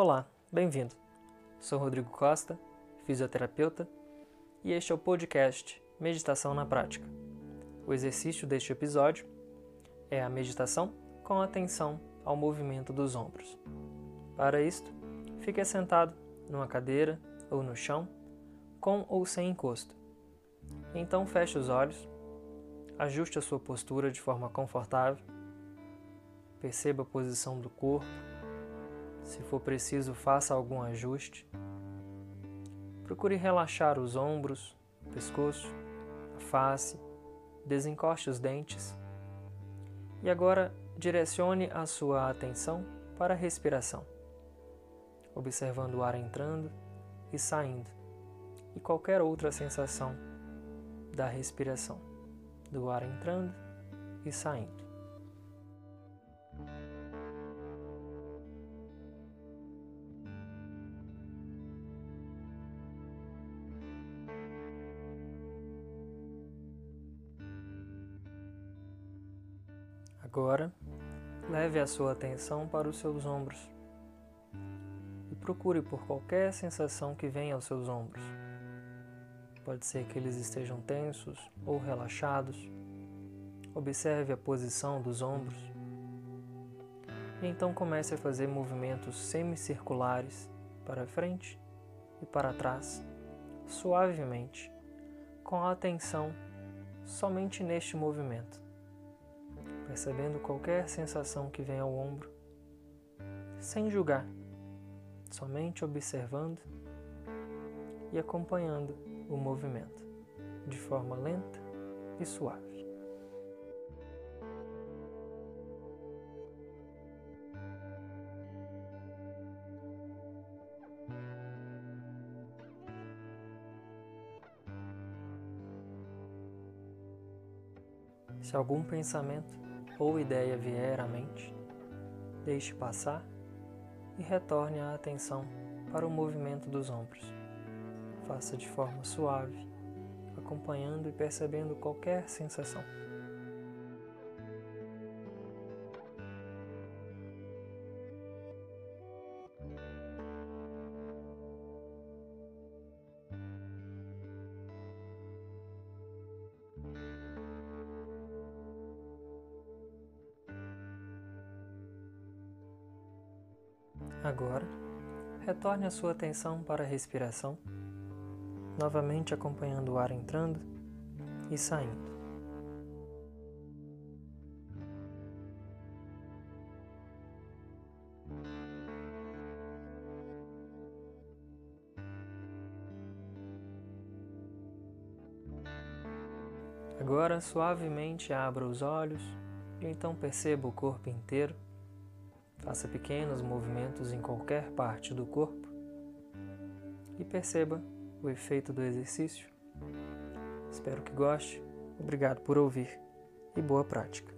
Olá, bem-vindo. Sou Rodrigo Costa, fisioterapeuta, e este é o podcast Meditação na Prática. O exercício deste episódio é a meditação com atenção ao movimento dos ombros. Para isto, fique sentado numa cadeira ou no chão, com ou sem encosto. Então feche os olhos, ajuste a sua postura de forma confortável, perceba a posição do corpo, se for preciso, faça algum ajuste. Procure relaxar os ombros, o pescoço, a face, desencoste os dentes. E agora direcione a sua atenção para a respiração, observando o ar entrando e saindo e qualquer outra sensação da respiração, do ar entrando e saindo. Agora, leve a sua atenção para os seus ombros e procure por qualquer sensação que venha aos seus ombros. Pode ser que eles estejam tensos ou relaxados. Observe a posição dos ombros. E então comece a fazer movimentos semicirculares para frente e para trás, suavemente, com a atenção somente neste movimento percebendo qualquer sensação que vem ao ombro, sem julgar, somente observando e acompanhando o movimento de forma lenta e suave. Se algum pensamento ou ideia vier à mente, deixe passar e retorne a atenção para o movimento dos ombros. Faça de forma suave, acompanhando e percebendo qualquer sensação. Agora, retorne a sua atenção para a respiração, novamente acompanhando o ar entrando e saindo. Agora, suavemente abra os olhos e então perceba o corpo inteiro Faça pequenos movimentos em qualquer parte do corpo e perceba o efeito do exercício. Espero que goste. Obrigado por ouvir e boa prática.